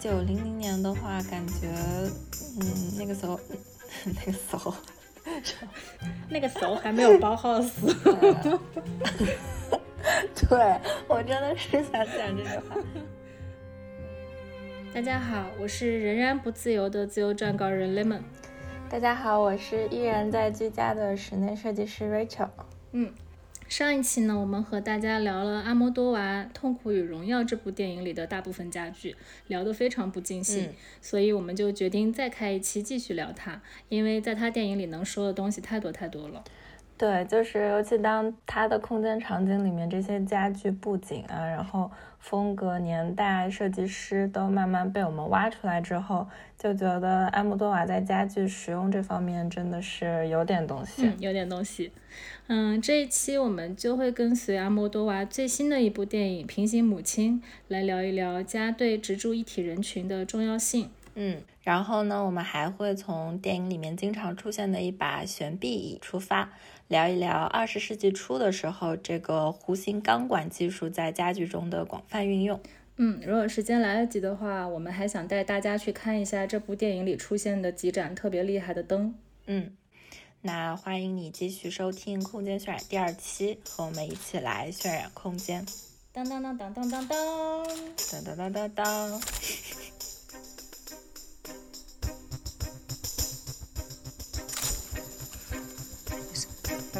九零零年的话，感觉，嗯，那个时候，那个时候，那个时候还没有包 house。对我真的是想讲这句话。大家好，我是仍然不自由的自由撰稿人 Lemon。大家好，我是依然在居家的室内设计师 Rachel。嗯。上一期呢，我们和大家聊了阿莫多瓦《痛苦与荣耀》这部电影里的大部分家具，聊得非常不尽兴，所以我们就决定再开一期继续聊它，因为在他电影里能说的东西太多太多了。对，就是尤其当他的空间场景里面这些家具布景啊，然后。风格、年代、设计师都慢慢被我们挖出来之后，就觉得阿莫多瓦在家具使用这方面真的是有点东西，有点东西。嗯，这一期我们就会跟随阿莫多瓦最新的一部电影《平行母亲》来聊一聊家对植株一体人群的重要性。嗯，然后呢，我们还会从电影里面经常出现的一把悬臂椅出发。聊一聊二十世纪初的时候，这个弧形钢管技术在家具中的广泛运用。嗯，如果时间来得及的话，我们还想带大家去看一下这部电影里出现的几盏特别厉害的灯。嗯，那欢迎你继续收听《空间渲染》第二期，和我们一起来渲染空间。当当当当当当当，当当当当当。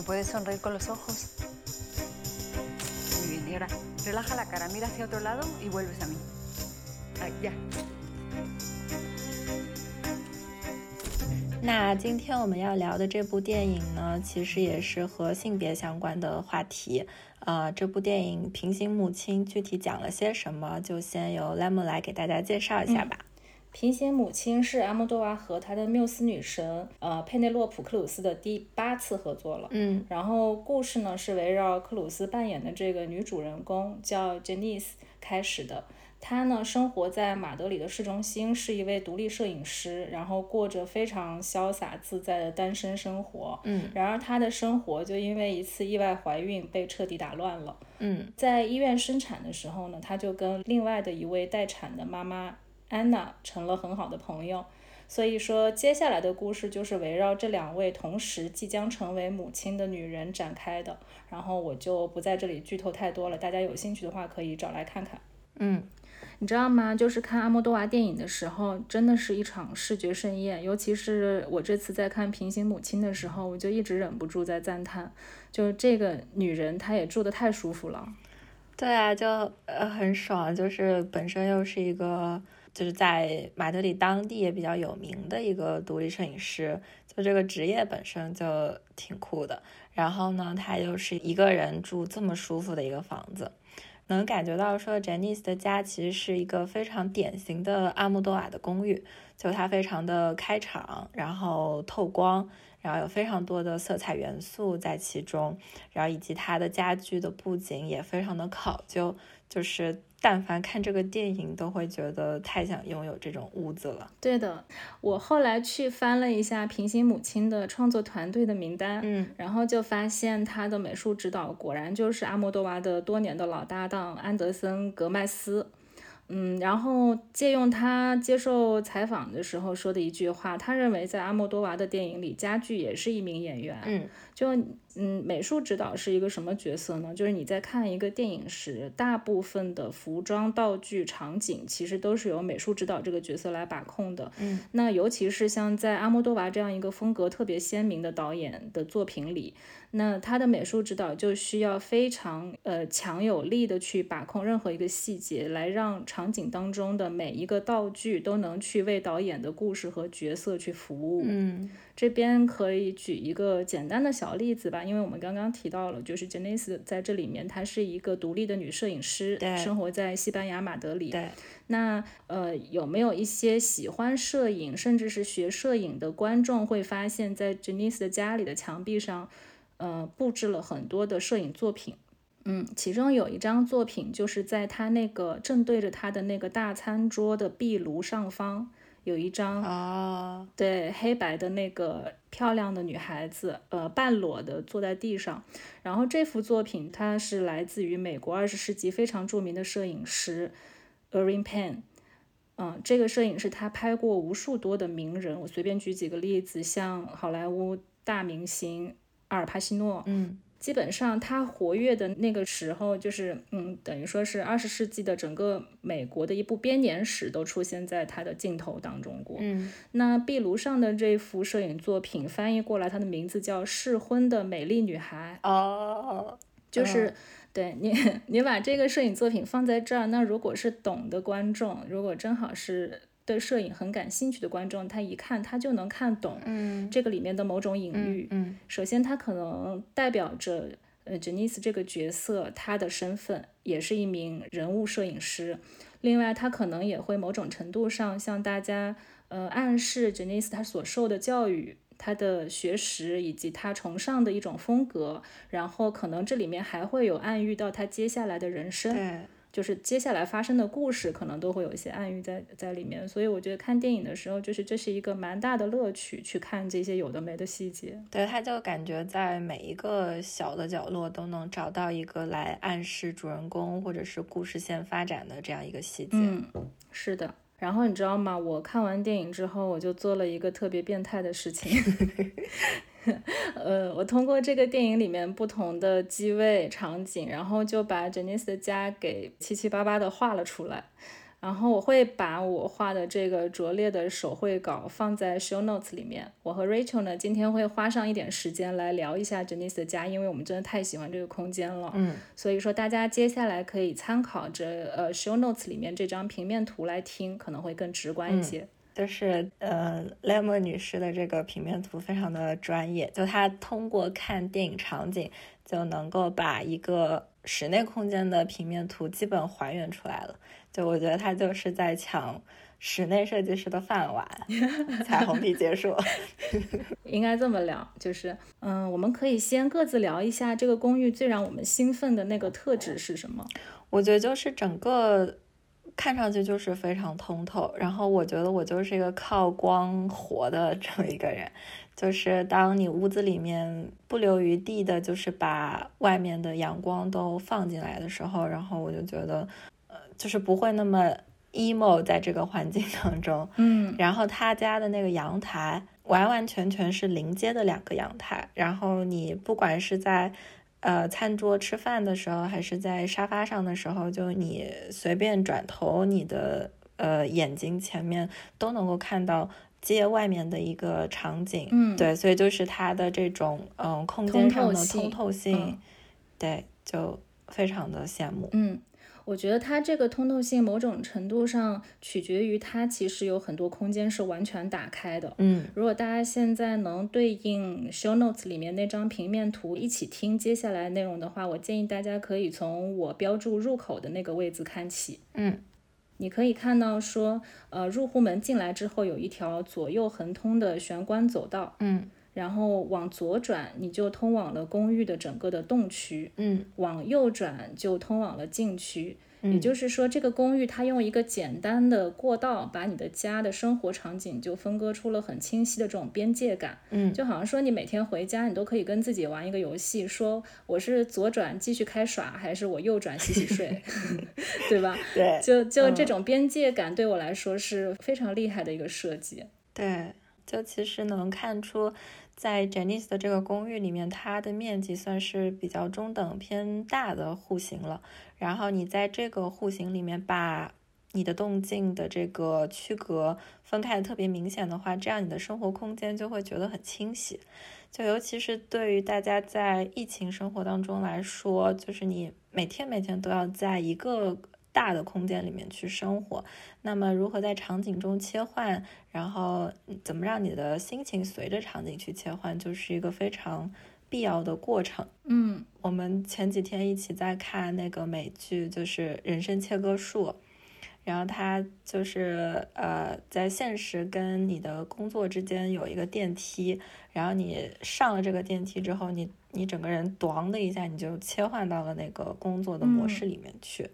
Me puedes sonreír con los ojos. Muy bien, y ahora relaja la cara, mira hacia otro lado y vuelves a mí. Ahí, ya. 那今天我们要聊的这部电影呢，其实也是和性别相关的话题。呃，这部电影《平行母亲》具体讲了些什么，就先由 Lemon 来给大家介绍一下吧。平行母亲是阿莫多瓦和他的缪斯女神，呃，佩内洛普·克鲁斯的第八次合作了。嗯，然后故事呢是围绕克鲁斯扮演的这个女主人公叫 Janice 开始的。她呢生活在马德里的市中心，是一位独立摄影师，然后过着非常潇洒自在的单身生活。嗯，然而她的生活就因为一次意外怀孕被彻底打乱了。嗯，在医院生产的时候呢，她就跟另外的一位待产的妈妈。安娜成了很好的朋友，所以说接下来的故事就是围绕这两位同时即将成为母亲的女人展开的。然后我就不在这里剧透太多了，大家有兴趣的话可以找来看看。嗯，你知道吗？就是看阿莫多瓦电影的时候，真的是一场视觉盛宴。尤其是我这次在看《平行母亲》的时候，我就一直忍不住在赞叹，就这个女人她也住得太舒服了。对啊，就呃很爽，就是本身又是一个。就是在马德里当地也比较有名的一个独立摄影师，就这个职业本身就挺酷的。然后呢，他又是一个人住这么舒服的一个房子，能感觉到说 Janice 的家其实是一个非常典型的阿莫多瓦的公寓，就它非常的开敞，然后透光，然后有非常多的色彩元素在其中，然后以及它的家具的布景也非常的考究，就是。但凡看这个电影，都会觉得太想拥有这种屋子了。对的，我后来去翻了一下《平行母亲》的创作团队的名单，嗯，然后就发现他的美术指导果然就是阿莫多娃的多年的老搭档安德森·格麦斯。嗯，然后借用他接受采访的时候说的一句话，他认为在阿莫多瓦的电影里，家具也是一名演员。嗯，就嗯，美术指导是一个什么角色呢？就是你在看一个电影时，大部分的服装、道具、场景其实都是由美术指导这个角色来把控的。嗯，那尤其是像在阿莫多瓦这样一个风格特别鲜明的导演的作品里。那他的美术指导就需要非常呃强有力的去把控任何一个细节，来让场景当中的每一个道具都能去为导演的故事和角色去服务。嗯，这边可以举一个简单的小例子吧，因为我们刚刚提到了，就是 Janice 在这里面，她是一个独立的女摄影师，生活在西班牙马德里。对，那呃有没有一些喜欢摄影甚至是学摄影的观众会发现，在 Janice 的家里的墙壁上？呃，布置了很多的摄影作品，嗯，其中有一张作品就是在他那个正对着他的那个大餐桌的壁炉上方，有一张啊，对，黑白的那个漂亮的女孩子，呃，半裸的坐在地上。然后这幅作品它是来自于美国二十世纪非常著名的摄影师 Erin Pan。嗯，这个摄影师他拍过无数多的名人，我随便举几个例子，像好莱坞大明星阿尔帕西诺，嗯，基本上他活跃的那个时候，就是嗯，等于说是二十世纪的整个美国的一部编年史都出现在他的镜头当中过。嗯，那壁炉上的这幅摄影作品翻译过来，它的名字叫《适婚的美丽女孩》，哦，就是。对你，你把这个摄影作品放在这儿，那如果是懂的观众，如果正好是对摄影很感兴趣的观众，他一看他就能看懂，嗯，这个里面的某种隐喻。嗯首先，他可能代表着呃 Janice 这个角色他的身份，也是一名人物摄影师。另外，他可能也会某种程度上向大家呃暗示 Janice 他所受的教育。他的学识以及他崇尚的一种风格，然后可能这里面还会有暗喻到他接下来的人生，对，就是接下来发生的故事，可能都会有一些暗喻在在里面。所以我觉得看电影的时候，就是这是一个蛮大的乐趣，去看这些有的没的细节。对，他就感觉在每一个小的角落都能找到一个来暗示主人公或者是故事线发展的这样一个细节。嗯，是的。然后你知道吗？我看完电影之后，我就做了一个特别变态的事情。呃，我通过这个电影里面不同的机位场景，然后就把 Janice 的家给七七八八的画了出来。然后我会把我画的这个拙劣的手绘稿放在 show notes 里面。我和 Rachel 呢，今天会花上一点时间来聊一下 Janice 的家，因为我们真的太喜欢这个空间了。嗯，所以说大家接下来可以参考着呃 show notes 里面这张平面图来听，可能会更直观一些。就是呃，Lemon 女士的这个平面图非常的专业，就她通过看电影场景就能够把一个室内空间的平面图基本还原出来了。就我觉得她就是在抢室内设计师的饭碗，彩虹屁结束。应该这么聊，就是嗯，我们可以先各自聊一下这个公寓最让我们兴奋的那个特质是什么？我觉得就是整个。看上去就是非常通透，然后我觉得我就是一个靠光活的 这么一个人，就是当你屋子里面不留余地的，就是把外面的阳光都放进来的时候，然后我就觉得，呃，就是不会那么 emo 在这个环境当中，嗯，然后他家的那个阳台完完全全是临街的两个阳台，然后你不管是在。呃，餐桌吃饭的时候，还是在沙发上的时候，就你随便转头，你的呃眼睛前面都能够看到街外面的一个场景。嗯，对，所以就是它的这种嗯空间上的通透性，嗯、对，就非常的羡慕。嗯。我觉得它这个通透性某种程度上取决于它其实有很多空间是完全打开的。嗯，如果大家现在能对应 show notes 里面那张平面图一起听接下来内容的话，我建议大家可以从我标注入口的那个位置看起。嗯，你可以看到说，呃，入户门进来之后有一条左右横通的玄关走道。嗯。然后往左转，你就通往了公寓的整个的动区。嗯，往右转就通往了禁区。嗯、也就是说，这个公寓它用一个简单的过道，把你的家的生活场景就分割出了很清晰的这种边界感。嗯，就好像说你每天回家，你都可以跟自己玩一个游戏，说我是左转继续开耍，还是我右转洗洗睡，对吧？对，就就这种边界感对我来说是非常厉害的一个设计。对，就其实能看出。在 Janice 的这个公寓里面，它的面积算是比较中等偏大的户型了。然后你在这个户型里面把你的动静的这个区隔分开的特别明显的话，这样你的生活空间就会觉得很清晰。就尤其是对于大家在疫情生活当中来说，就是你每天每天都要在一个大的空间里面去生活，那么如何在场景中切换，然后怎么让你的心情随着场景去切换，就是一个非常必要的过程。嗯，我们前几天一起在看那个美剧，就是《人生切割术》，然后它就是呃，在现实跟你的工作之间有一个电梯，然后你上了这个电梯之后，你你整个人咣的一下，你就切换到了那个工作的模式里面去。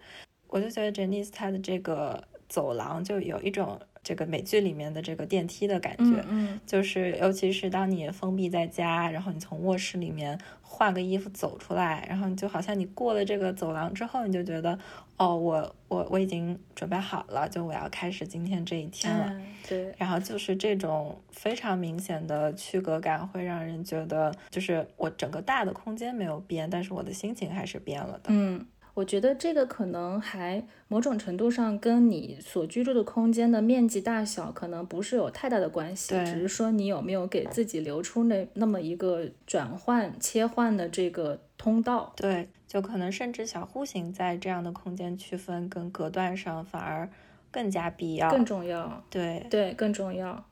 我就觉得 Janice 她的这个走廊就有一种这个美剧里面的这个电梯的感觉，嗯就是尤其是当你封闭在家，然后你从卧室里面换个衣服走出来，然后你就好像你过了这个走廊之后，你就觉得，哦，我我我已经准备好了，就我要开始今天这一天了。嗯，对，然后就是这种非常明显的区隔感，会让人觉得，就是我整个大的空间没有变，但是我的心情还是变了的。嗯，我觉得这个可能还某种程度上跟你所居住的空间的面积大小可能不是有太大的关系，只是说你有没有给自己留出那那么一个转换切换的这个通道。对，就可能甚至小户型在这样的空间区分跟隔断上反而更加必要。更重要，对，对，更重要。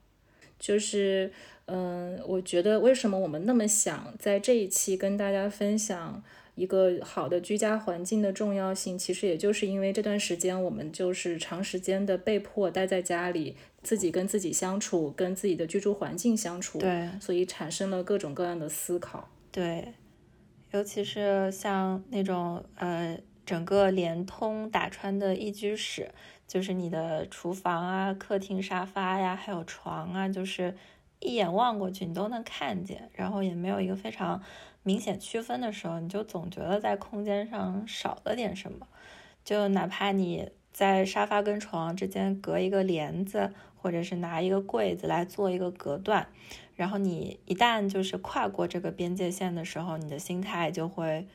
就是，嗯，我觉得为什么我们那么想在这一期跟大家分享一个好的居家环境的重要性，其实也就是因为这段时间我们就是长时间的被迫待在家里，自己跟自己相处，跟自己的居住环境相处，对所以产生了各种各样的思考。对，尤其是像那种呃，整个连通打穿的一居室，就是你的厨房啊、客厅沙发呀，还有床啊，就是一眼望过去你都能看见，然后也没有一个非常明显区分的时候，你就总觉得在空间上少了点什么。就哪怕你在沙发跟床之间隔一个帘子，或者是拿一个柜子来做一个隔断，然后你一旦就是跨过这个边界线的时候，你的心态就会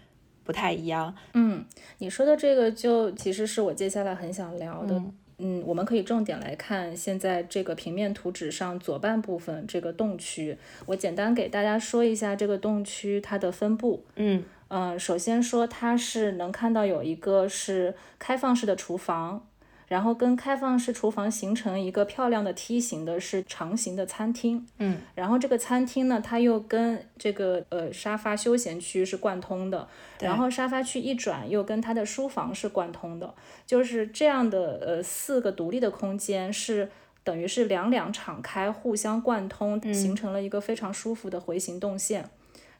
不太一样。嗯，你说的这个就其实是我接下来很想聊的。嗯嗯，我们可以重点来看现在这个平面图纸上左半部分这个洞区，我简单给大家说一下这个洞区它的分布。嗯嗯、首先说它是能看到有一个是开放式的厨房，然后跟开放式厨房形成一个漂亮的梯形的是长形的餐厅。嗯。然后这个餐厅呢，它又跟这个呃沙发休闲区是贯通的，然后沙发区一转又跟它的书房是贯通的，就是这样的呃四个独立的空间是等于是两两敞开，互相贯通，形成了一个非常舒服的回形动线。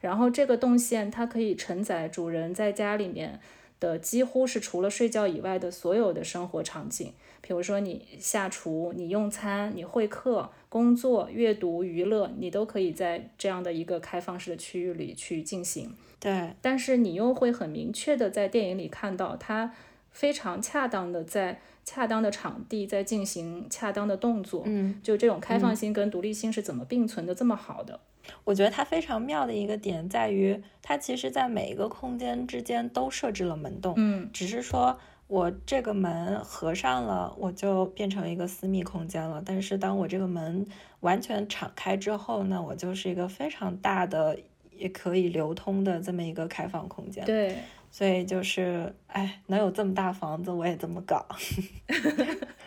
然后这个动线它可以承载主人在家里面的几乎是除了睡觉以外的所有的生活场景，比如说你下厨、你用餐、你会客、工作、阅读、娱乐，你都可以在这样的一个开放式的区域里去进行。对但是你又会很明确的在电影里看到它非常恰当的在恰当的场地在进行恰当的动作，嗯，就这种开放性跟独立性是怎么并存的这么好的？我觉得它非常妙的一个点在于，它其实在每一个空间之间都设置了门洞。嗯，只是说我这个门合上了，我就变成一个私密空间了。但是当我这个门完全敞开之后呢，我就是一个非常大的，也可以流通的这么一个开放空间。对，所以就是，哎，能有这么大房子，我也这么搞。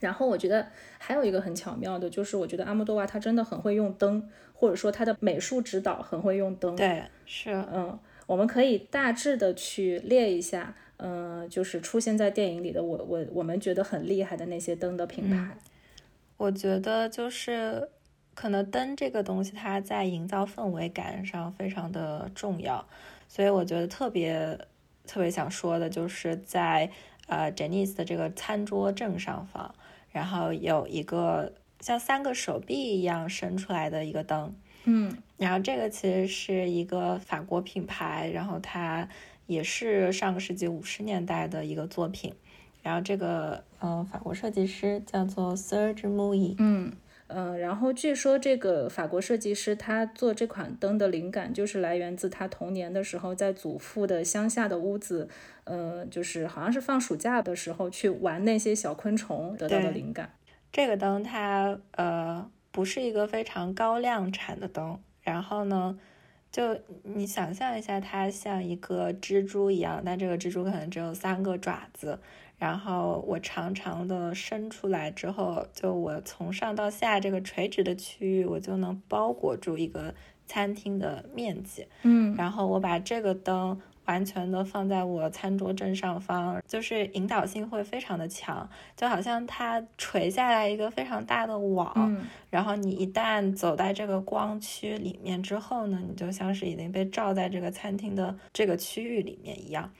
然后我觉得还有一个很巧妙的，就是我觉得阿莫多瓦他真的很会用灯，或者说他的美术指导很会用灯。对，是，嗯，我们可以大致的去列一下，嗯、就是出现在电影里的我我我们觉得很厉害的那些灯的品牌。我觉得就是可能灯这个东西，它在营造氛围感上非常的重要，所以我觉得特别特别想说的就是在呃 Janice 的这个餐桌正上方，然后有一个像三个手臂一样伸出来的一个灯，嗯。然后这个其实是一个法国品牌，然后它也是上个世纪五十年代的一个作品。然后这个嗯、呃法国设计师叫做 Serge Mouy，嗯呃，然后据说这个法国设计师他做这款灯的灵感就是来源自他童年的时候在祖父的乡下的屋子，呃，就是好像是放暑假的时候去玩那些小昆虫得到的灵感。这个灯它呃不是一个非常高量产的灯，然后呢，就你想象一下，它像一个蜘蛛一样，但这个蜘蛛可能只有三个爪子，然后我长长的伸出来之后，就我从上到下这个垂直的区域，我就能包裹住一个餐厅的面积。嗯然后我把这个灯完全的放在我餐桌正上方，就是引导性会非常的强，就好像它垂下来一个非常大的网，嗯然后你一旦走在这个光区里面之后呢，你就像是已经被罩在这个餐厅的这个区域里面一样，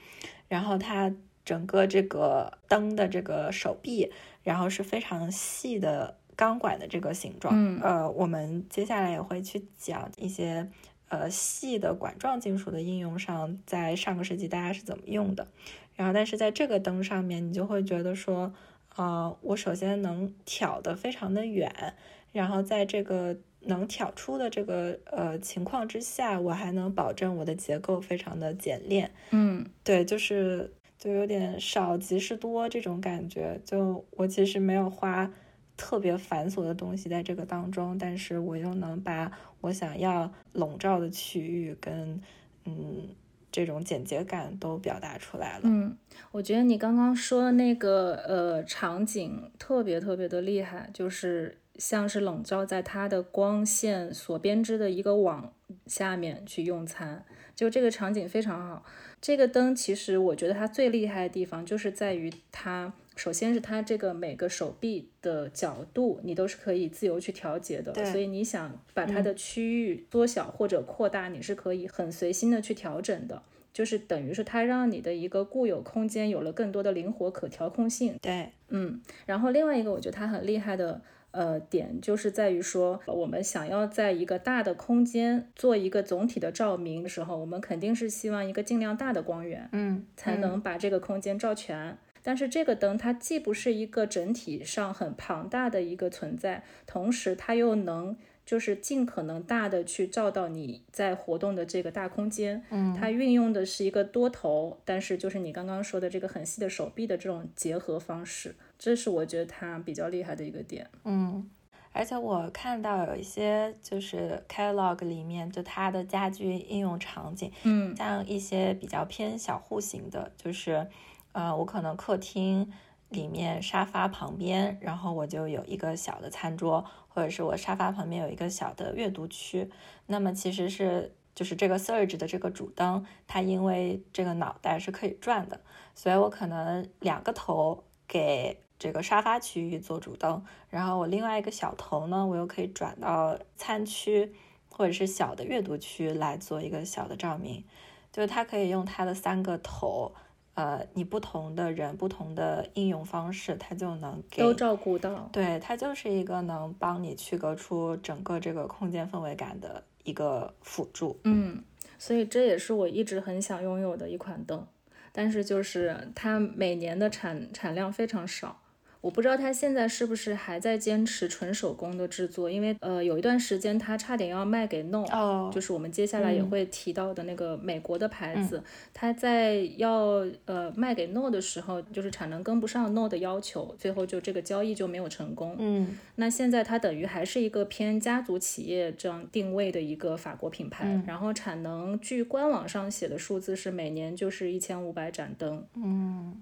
然后它。整个这个灯的这个手臂，然后是非常细的钢管的这个形状。嗯呃，我们接下来也会去讲一些呃细的管状金属的应用上，在上个世纪大家是怎么用的。然后，但是在这个灯上面，你就会觉得说，呃，我首先能挑得非常的远，然后在这个能挑出的这个呃情况之下，我还能保证我的结构非常的简练。嗯对，就是就有点少即是多这种感觉。就我其实没有花特别繁琐的东西在这个当中，但是我又能把我想要笼罩的区域跟嗯这种简洁感都表达出来了。嗯，我觉得你刚刚说的那个呃场景特别特别的厉害，就是像是笼罩在它的光线所编织的一个网下面去用餐，就这个场景非常好。这个灯其实我觉得它最厉害的地方就是在于它，首先是它这个每个手臂的角度你都是可以自由去调节的，所以你想把它的区域缩小或者扩大，你是可以很随心的去调整的。就是等于是它让你的一个固有空间有了更多的灵活可调控性，对，嗯，然后另外一个我觉得它很厉害的呃点，就是在于说我们想要在一个大的空间做一个总体的照明的时候，我们肯定是希望一个尽量大的光源，嗯，才能把这个空间照全。但是这个灯它既不是一个整体上很庞大的一个存在，同时它又能就是尽可能大的去照到你在活动的这个大空间。嗯，它运用的是一个多头，但是就是你刚刚说的这个很细的手臂的这种结合方式，这是我觉得它比较厉害的一个点。嗯，而且我看到有一些就是 catalog 里面，就它的家居应用场景，嗯像一些比较偏小户型的，就是呃，我可能客厅里面沙发旁边，然后我就有一个小的餐桌，或者是我沙发旁边有一个小的阅读区。那么其实是就是这个 Surge 的这个主灯，它因为这个脑袋是可以转的，所以我可能两个头给这个沙发区域做主灯，然后我另外一个小头呢，我又可以转到餐区或者是小的阅读区来做一个小的照明。就是它可以用它的三个头，呃，你不同的人、不同的应用方式，它就能给都照顾到。对，它就是一个能帮你区隔出整个这个空间氛围感的一个辅助。嗯，所以这也是我一直很想拥有的一款灯，但是就是它每年的产产量非常少。我不知道他现在是不是还在坚持纯手工的制作，因为呃有一段时间他差点要卖给 No，、哦就是我们接下来也嗯。会提到的那个美国的牌子，他在要呃卖给 No 的时候，就是产能跟不上 No 的要求，最后就这个交易就没有成功。嗯。那现在它等于还是一个偏家族企业这样定位的一个法国品牌，嗯。然后产能据官网上写的数字是每年就是一千五百盏灯，嗯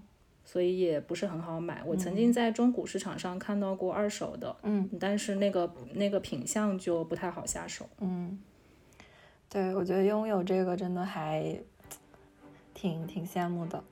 所以也不是很好买。我曾经在中古市场上看到过二手的，嗯但是那个那个品相就不太好下手。嗯，对，我觉得拥有这个真的还 挺挺羡慕的。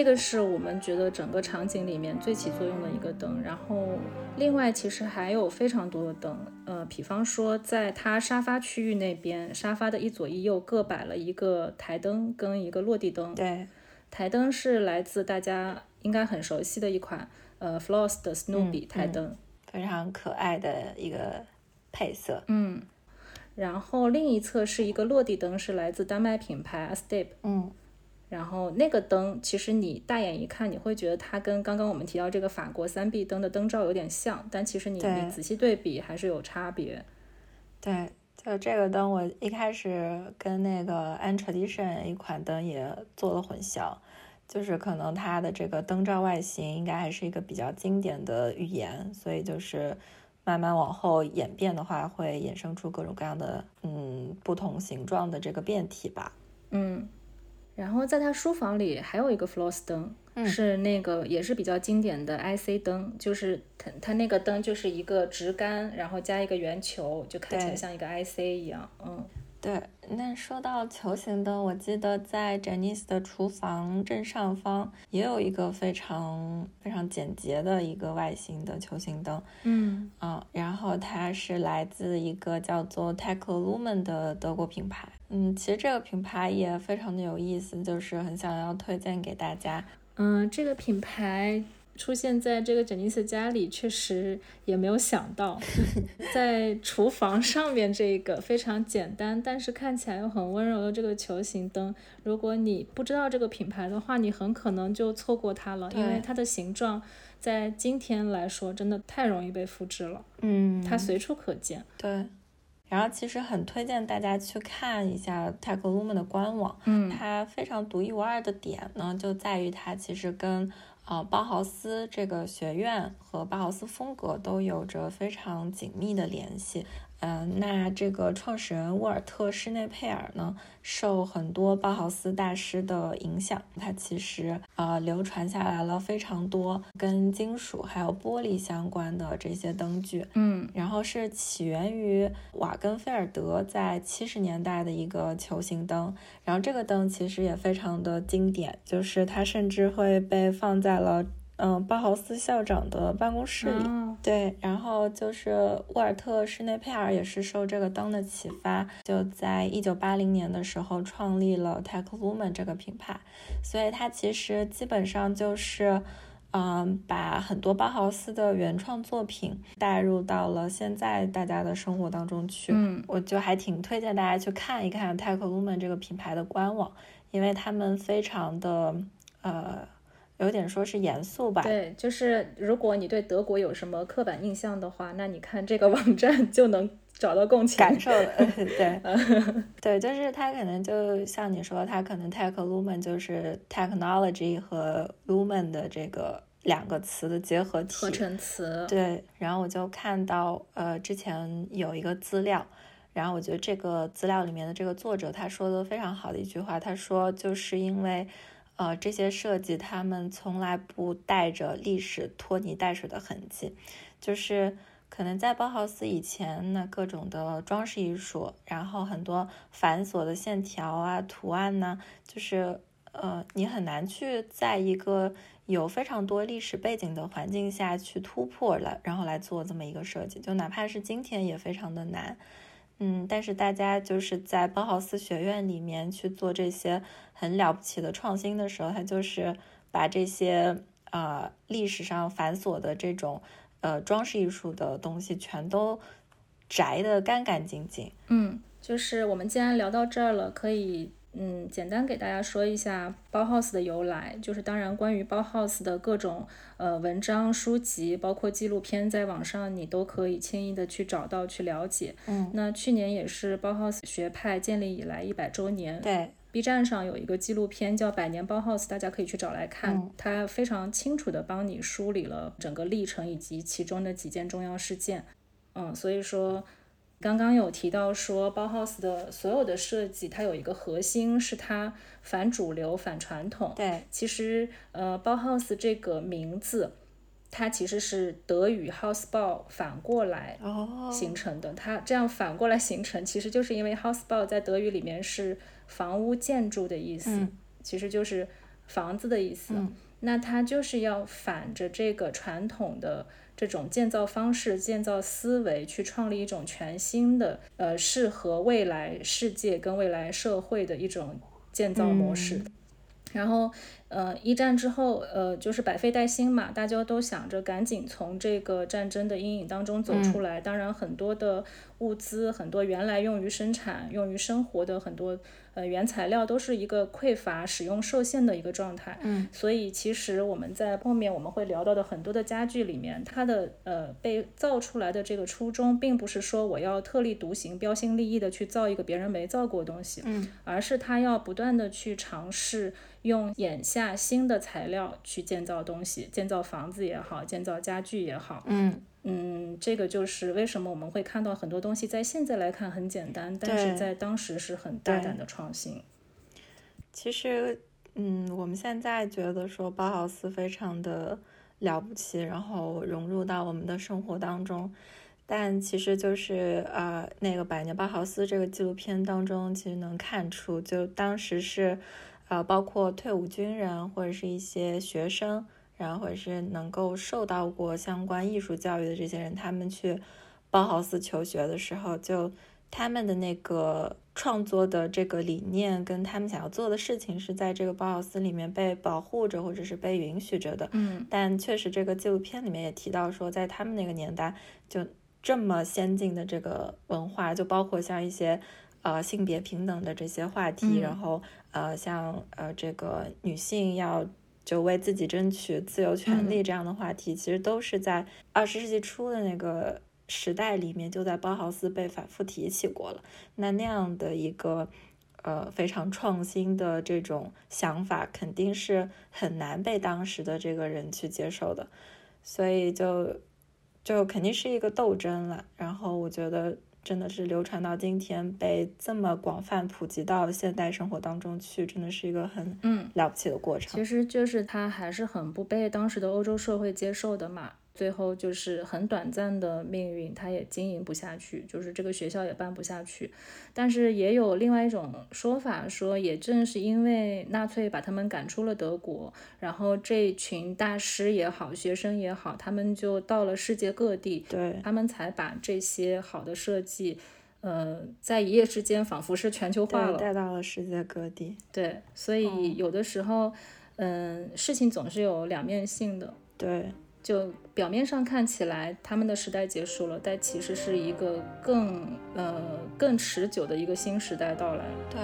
这个是我们觉得整个场景里面最起作用的一个灯，然后另外其实还有非常多的灯，呃，比方说在它沙发区域那边，沙发的一左一右各摆了一个台灯跟一个落地灯。对，台灯是来自大家应该很熟悉的一款呃 Floss 的 Snoopy 台灯，非常可爱的一个配色。嗯，然后另一侧是一个落地灯，是来自丹麦品牌 Astep。嗯然后那个灯，其实你大眼一看，你会觉得它跟刚刚我们提到这个法国三 B 灯的灯罩有点像，但其实你你仔细对比还是有差别。对，就这个灯，我一开始跟那个 An Tradition 一款灯也做了混淆，就是可能它的这个灯罩外形应该还是一个比较经典的语言，所以就是慢慢往后演变的话，会衍生出各种各样的嗯不同形状的这个变体吧。嗯，然后在他书房里还有一个 Floss 灯，是那个也是比较经典的 IC 灯，就是它它那个灯就是一个直杆，然后加一个圆球，就看起来像一个 IC 一样。嗯，对，那说到球形灯，我记得在 Janice 的厨房正上方也有一个非常非常简洁的一个外形的球形灯，嗯啊，然后它是来自一个叫做 Tech Lumen 的德国品牌。嗯，其实这个品牌也非常的有意思，就是很想要推荐给大家。嗯，这个品牌出现在这个珍妮斯家里，确实也没有想到，在厨房上面这个非常简单，但是看起来又很温柔的这个球形灯，如果你不知道这个品牌的话，你很可能就错过它了，因为它的形状在今天来说真的太容易被复制了，嗯它随处可见。对，然后其实很推荐大家去看一下 Tech Lumen 的官网，嗯它非常独一无二的点呢，就在于它其实跟啊包豪斯这个学院和包豪斯风格都有着非常紧密的联系。嗯、那这个创始人沃尔特施内佩尔呢，受很多包豪斯大师的影响，他其实呃流传下来了非常多跟金属还有玻璃相关的这些灯具。嗯然后是起源于瓦根菲尔德在七十年代的一个球形灯，然后这个灯其实也非常的经典，就是它甚至会被放在了嗯、呃包豪斯校长的办公室里。哦对，然后就是沃尔特施内佩尔也是受这个灯的启发，就在一九八零年的时候创立了 Tech Lumen 这个品牌，所以它其实基本上就是。嗯，把很多包豪斯的原创作品带入到了现在大家的生活当中去。嗯我就还挺推荐大家去看一看 Tech Lumen 这个品牌的官网，因为他们非常的呃，有点说是严肃吧。对，就是如果你对德国有什么刻板印象的话，那你看这个网站就能找到共情。感受的，对 对，就是它可能就像你说，它可能 tech lumen 就是 technology 和 lumen 的这个两个词的结合体，合成词。对，然后我就看到呃之前有一个资料，然后我觉得这个资料里面的这个作者他说的非常好的一句话，他说就是因为呃这些设计他们从来不带着历史拖泥带水的痕迹，就是可能在包豪斯以前呢各种的装饰艺术，然后很多繁琐的线条啊图案呢，就是呃你很难去在一个有非常多历史背景的环境下去突破了，然后来做这么一个设计，就哪怕是今天也非常的难。嗯，但是大家就是在包豪斯学院里面去做这些很了不起的创新的时候，他就是把这些啊历史上繁琐的这种呃装饰艺术的东西全都摘得干干净净。嗯，就是我们既然聊到这儿了，可以嗯简单给大家说一下包 House 的由来。就是当然关于包 House 的各种呃文章、书籍，包括纪录片，在网上你都可以轻易的去找到、去了解。嗯，那去年也是包 House 学派建立以来一百周年。对，B 站上有一个纪录片叫《百年包 House》，大家可以去找来看。嗯它非常清楚的帮你梳理了整个历程以及其中的几件重要事件。嗯，所以说刚刚有提到说包 House 的所有的设计，它有一个核心是它反主流、反传统。对，其实呃，包 House 这个名字，它其实是德语 House Bau 反过来哦，形成的。它这样反过来形成，其实就是因为 House Bau 在德语里面是房屋建筑的意思，嗯其实就是房子的意思。嗯那它就是要反着这个传统的这种建造方式、建造思维，去创立一种全新的呃适合未来世界跟未来社会的一种建造模式。嗯然后，呃，一战之后，呃，就是百废待兴嘛，大家都想着赶紧从这个战争的阴影当中走出来。当然，很多的物资，很多原来用于生产、用于生活的很多呃原材料，都是一个匮乏、使用受限的一个状态。嗯，所以其实我们在后面我们会聊到的很多的家具里面，它的呃被造出来的这个初衷，并不是说我要特立独行、标新立异的去造一个别人没造过的东西，嗯，而是它要不断的去尝试用眼下新的材料去建造东西，建造房子也好，建造家具也好，嗯嗯，这个就是为什么我们会看到很多东西在现在来看很简单，但是在当时是很大胆的创新。其实，嗯，我们现在觉得说包豪斯非常的了不起，然后融入到我们的生活当中，但其实就是呃，那个《百年包豪斯》这个纪录片当中，其实能看出，就当时是呃，包括退伍军人或者是一些学生，然后或者是能够受到过相关艺术教育的这些人，他们去包豪斯求学的时候，就他们的那个。创作的这个理念跟他们想要做的事情是在这个包豪斯里面被保护着，或者是被允许着的。嗯，但确实这个纪录片里面也提到说，在他们那个年代，就这么先进的这个文化，就包括像一些呃性别平等的这些话题，然后呃像呃这个女性要就为自己争取自由权利这样的话题，其实都是在二十世纪初的那个。时代里面就在包豪斯被反复提起过了，那那样的一个呃非常创新的这种想法，肯定是很难被当时的这个人去接受的，所以就就肯定是一个斗争了。然后我觉得真的是流传到今天，被这么广泛普及到现代生活当中去，真的是一个很嗯了不起的过程。其实就是他还是很不被当时的欧洲社会接受的嘛。最后就是很短暂的命运，他也经营不下去，就是这个学校也办不下去。但是也有另外一种说法，说也正是因为纳粹把他们赶出了德国，然后这群大师也好，学生也好，他们就到了世界各地，对他们才把这些好的设计，呃，在一夜之间仿佛是全球化了，带到了世界各地。对，所以有的时候，嗯，事情总是有两面性的。对。就表面上看起来，他们的时代结束了，但其实是一个更呃更持久的一个新时代到来。对。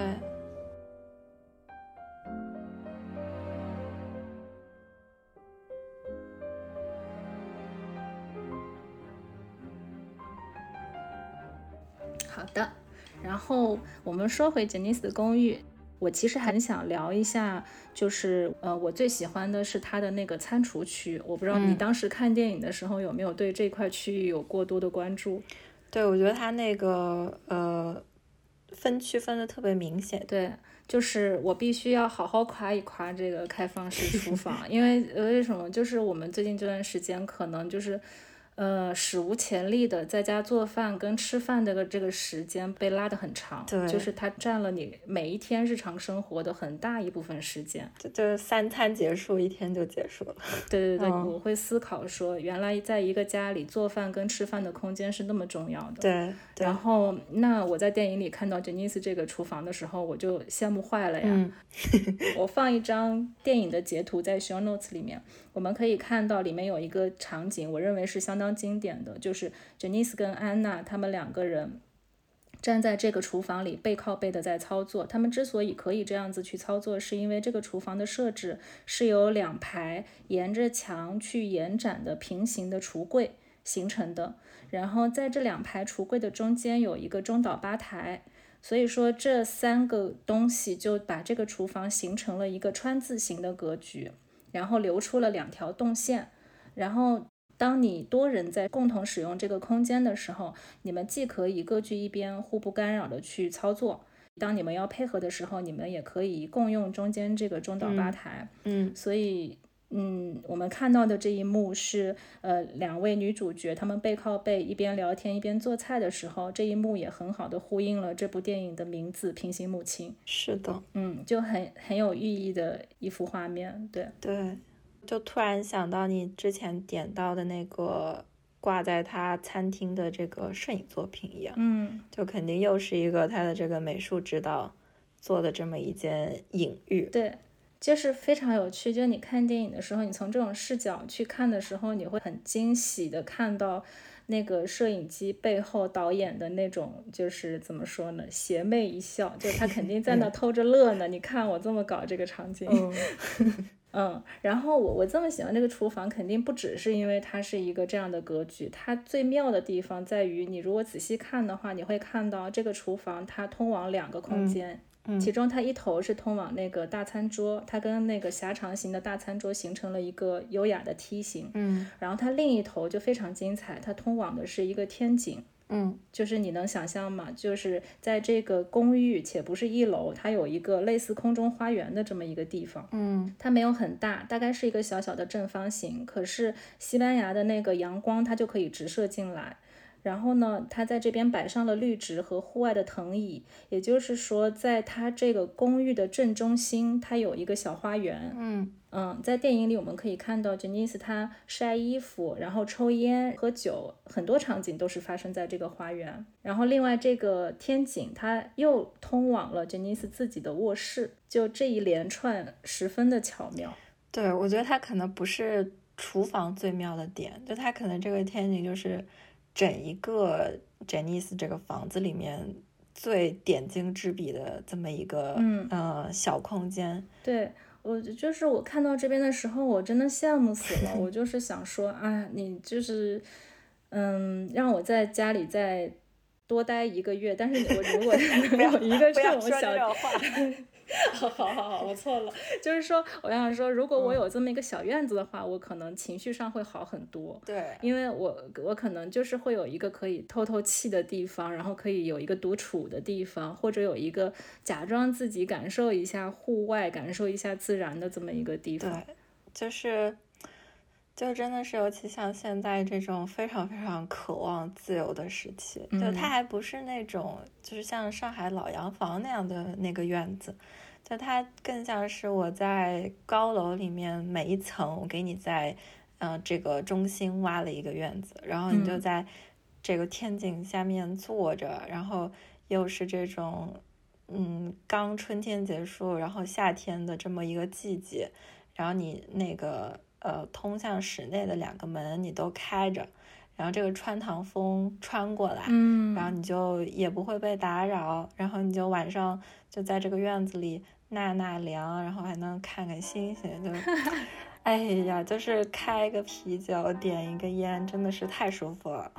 好的，然后我们说回杰尼斯的公寓。我其实很想聊一下，就是呃，我最喜欢的是它的那个餐厨区。我不知道你当时看电影的时候有没有对这块区域有过多的关注？对，我觉得它那个呃分区分的特别明显。对，就是我必须要好好夸一夸这个开放式厨房，因为为什么？就是我们最近这段时间可能就是。呃，史无前例的在家做饭跟吃饭的这个时间被拉得很长，对，就是它占了你每一天日常生活的很大一部分时间。就就是三餐结束，一天就结束了。对对对，我会思考说，原来在一个家里做饭跟吃饭的空间是那么重要的。对。然后，那我在电影里看到 Janice 这个厨房的时候，我就羡慕坏了呀。我放一张电影的截图在 Show Notes 里面，我们可以看到里面有一个场景，我认为是相当。经典的就是 Janice 跟安娜他们两个人站在这个厨房里背靠背的在操作。他们之所以可以这样子去操作，是因为这个厨房的设置是由两排沿着墙去延展的平行的橱柜形成的。然后在这两排橱柜的中间有一个中岛吧台，所以说这三个东西就把这个厨房形成了一个川字形的格局，然后留出了两条动线，然后。当你多人在共同使用这个空间的时候，你们既可以各据一边，互不干扰的去操作；当你们要配合的时候，你们也可以共用中间这个中岛吧台。嗯，所以，嗯，我们看到的这一幕是，呃，两位女主角她们背靠背一边聊天一边做菜的时候，这一幕也很好的呼应了这部电影的名字《平行母亲》。是的，嗯，就很很有寓意的一幅画面。对对。就突然想到你之前点到的那个挂在他餐厅的这个摄影作品一样，嗯，就肯定又是一个他的这个美术指导做的这么一件隐喻。对，就是非常有趣。就是你看电影的时候，你从这种视角去看的时候，你会很惊喜的看到那个摄影机背后导演的那种，就是怎么说呢，邪魅一笑，就他肯定在那偷着乐呢。你看我这么搞这个场景。嗯，然后我我这么喜欢这个厨房，肯定不只是因为它是一个这样的格局。它最妙的地方在于，你如果仔细看的话，你会看到这个厨房它通往两个空间，其中它一头是通往那个大餐桌，它跟那个狭长型的大餐桌形成了一个优雅的梯形。嗯，然后它另一头就非常精彩，它通往的是一个天井。嗯就是你能想象吗？就是在这个公寓，且不是一楼，它有一个类似空中花园的这么一个地方。嗯它没有很大，大概是一个小小的正方形，可是西班牙的那个阳光它就可以直射进来。然后呢，他在这边摆上了绿植和户外的藤椅，也就是说，在他这个公寓的正中心，它有一个小花园。嗯嗯，在电影里我们可以看到 Janice 她晒衣服，然后抽烟、喝酒，很多场景都是发生在这个花园。然后另外这个天井它又通往了 Janice 自己的卧室，就这一连串十分的巧妙。对，我觉得它可能不是厨房最妙的点，就它可能这个天井就是整一个 Janice 这个房子里面最点睛之笔的这么一个嗯呃小空间。对我就是我看到这边的时候，我真的羡慕死了。我就是想说，啊，你就是，嗯，让我在家里再多待一个月，但是我如果 不要 有一个不要这种小说这种话。好好好好，我错了。就是说，我想说，如果我有这么一个小院子的话，我可能情绪上会好很多。对，因为我我可能就是会有一个可以透透气的地方，然后可以有一个独处的地方，或者有一个假装自己感受一下户外、感受一下自然的这么一个地方。对，就是，就真的是，尤其像现在这种非常非常渴望自由的时期，就嗯它还不是那种就是像上海老洋房那样的那个院子，就它更像是我在高楼里面每一层，我给你在嗯、呃这个中心挖了一个院子，然后你就嗯在这个天井下面坐着，然后又是这种。嗯，刚春天结束，然后夏天的这么一个季节，然后你那个呃通向室内的两个门你都开着，然后这个穿堂风穿过来，嗯，然后你就也不会被打扰，然后你就晚上就在这个院子里纳纳凉，然后还能看看星星，就 哎呀，就是开个啤酒，点一个烟，真的是太舒服了。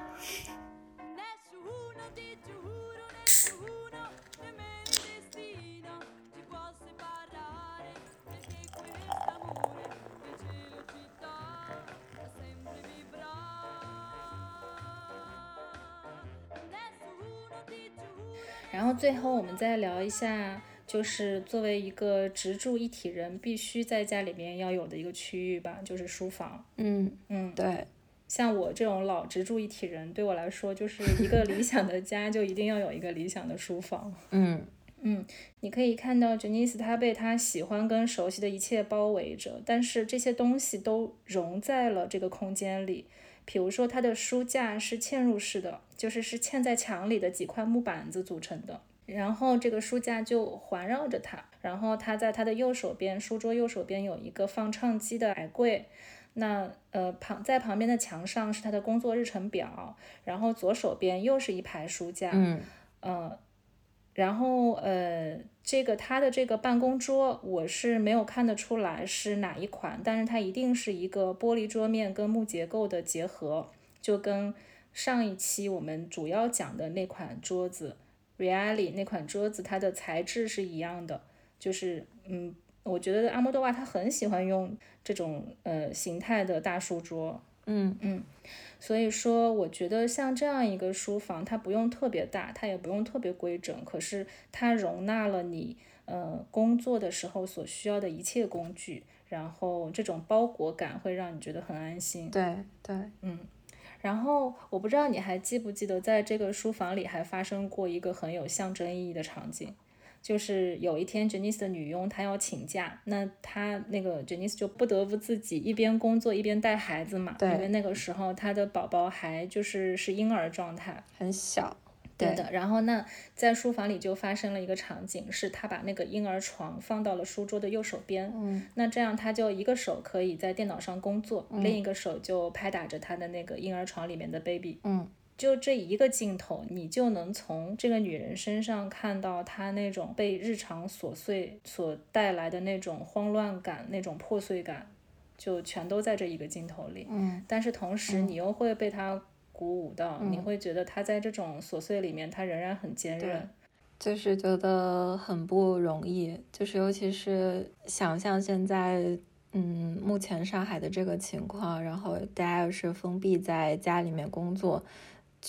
然后最后我们再聊一下，就是作为一个直住一体人，必须在家里面要有的一个区域吧，就是书房。嗯，嗯，对，像我这种老直住一体人，对我来说，就是一个理想的家，就一定要有一个理想的书房。嗯嗯，你可以看到 j e n i c e 她被她喜欢跟熟悉的一切包围着，但是这些东西都融在了这个空间里。比如说，它的书架是嵌入式的，就是是嵌在墙里的几块木板子组成的。然后这个书架就环绕着它，然后它在它的右手边，书桌右手边有一个放唱机的矮柜。那呃旁在旁边的墙上是他的工作日程表，然后左手边又是一排书架。嗯呃，然后呃，这个它的这个办公桌我是没有看得出来是哪一款，但是它一定是一个玻璃桌面跟木结构的结合，就跟上一期我们主要讲的那款桌子 Reali 那款桌子，它的材质是一样的，就是嗯，我觉得阿莫多瓦他很喜欢用这种呃形态的大书桌，嗯嗯所以说，我觉得像这样一个书房，它不用特别大，它也不用特别规整，可是它容纳了你呃工作的时候所需要的一切工具，然后这种包裹感会让你觉得很安心。对对，嗯然后我不知道你还记不记得，在这个书房里还发生过一个很有象征意义的场景。就是有一天，Janice 的女佣她要请假，那她那个 Janice 就不得不自己一边工作一边带孩子嘛，对因为那个时候她的宝宝还就是是婴儿状态，很小，对。的。然后那在书房里就发生了一个场景，是她把那个婴儿床放到了书桌的右手边，嗯。那这样她就一个手可以在电脑上工作，另一个手就拍打着她的那个婴儿床里面的 baby，嗯就这一个镜头，你就能从这个女人身上看到她那种被日常琐碎所带来的那种慌乱感、那种破碎感，就全都在这一个镜头里。嗯但是同时，你又会被她鼓舞到，你会觉得她在这种琐碎里面，她仍然很坚韧。就是觉得很不容易，就是尤其是想象现在，嗯，目前上海的这个情况，然后大家又是封闭在家里面工作，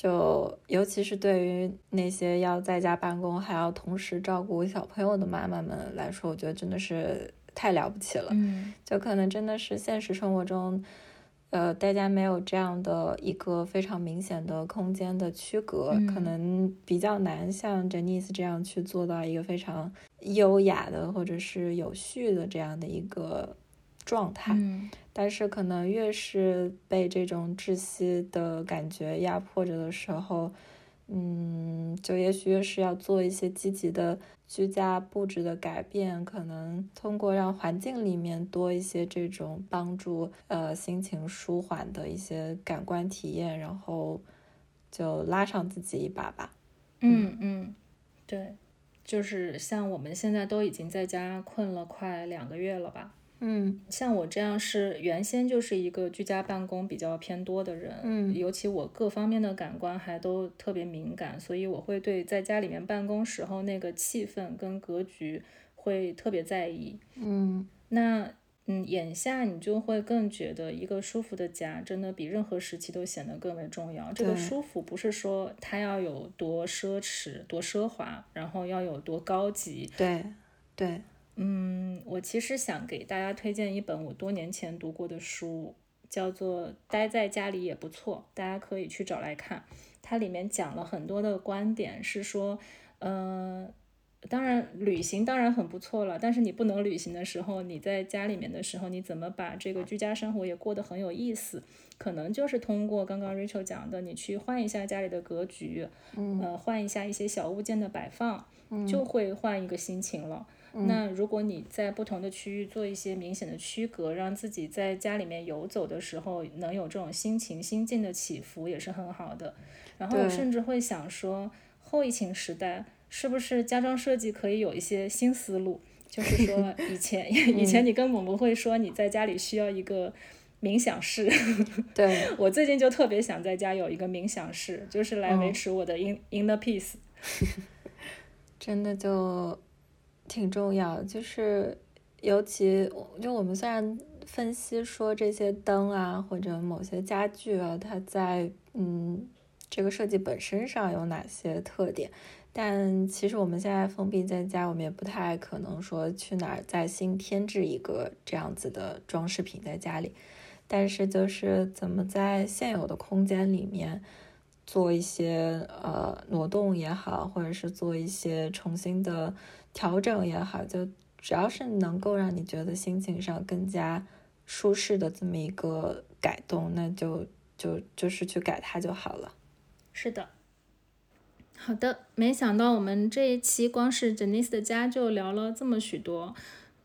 就尤其是对于那些要在家办公还要同时照顾小朋友的妈妈们来说，我觉得真的是太了不起了。嗯就可能真的是现实生活中，呃，大家没有这样的一个非常明显的空间的区隔，嗯可能比较难像 Janice 这样去做到一个非常优雅的或者是有序的这样的一个状态。嗯但是可能越是被这种窒息的感觉压迫着的时候，嗯，就也许越是要做一些积极的居家布置的改变，可能通过让环境里面多一些这种帮助呃心情舒缓的一些感官体验，然后就拉上自己一把吧。嗯嗯，对，就是像我们现在都已经在家困了快两个月了吧。嗯像我这样是原先就是一个居家办公比较偏多的人，嗯尤其我各方面的感官还都特别敏感，所以我会对在家里面办公时候那个气氛跟格局会特别在意。嗯那嗯，眼下你就会更觉得一个舒服的家，真的比任何时期都显得更为重要。这个舒服不是说它要有多奢侈、多奢华，然后要有多高级。对对，嗯，我其实想给大家推荐一本我多年前读过的书，叫做《待在家里也不错》，大家可以去找来看。它里面讲了很多的观点，是说，呃，当然旅行当然很不错了，但是你不能旅行的时候，你在家里面的时候，你怎么把这个居家生活也过得很有意思？可能就是通过刚刚 Rachel 讲的，你去换一下家里的格局，嗯呃，换一下一些小物件的摆放，就会换一个心情了。那如果你在不同的区域做一些明显的区隔，让自己在家里面游走的时候能有这种心情、心境的起伏，也是很好的。然后我甚至会想说，后疫情时代是不是家装设计可以有一些新思路？就是说，以前 以前你根本不会说你在家里需要一个冥想室，对，我最近就特别想在家有一个冥想室，就是来维嗯持我的 in inner peace。真的就挺重要，就是尤其就我们虽然分析说这些灯啊或者某些家具啊，它在嗯这个设计本身上有哪些特点，但其实我们现在封闭在家，我们也不太可能说去哪儿再新添置一个这样子的装饰品在家里，但是就是怎么在现有的空间里面。做一些呃挪动也好，或者是做一些重新的调整也好，就只要是能够让你觉得心情上更加舒适的这么一个改动，那就就就是去改它就好了。是的，好的，没想到我们这一期光是 Janice 的家就聊了这么许多。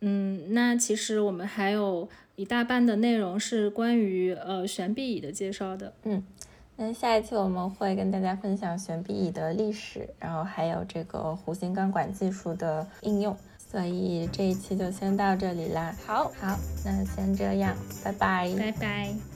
嗯，那其实我们还有一大半的内容是关于呃悬臂椅的介绍的。嗯那下一期我们会跟大家分享悬臂椅的历史，然后还有这个弧形钢管技术的应用。所以这一期就先到这里啦。好，好，那先这样，拜拜。拜拜。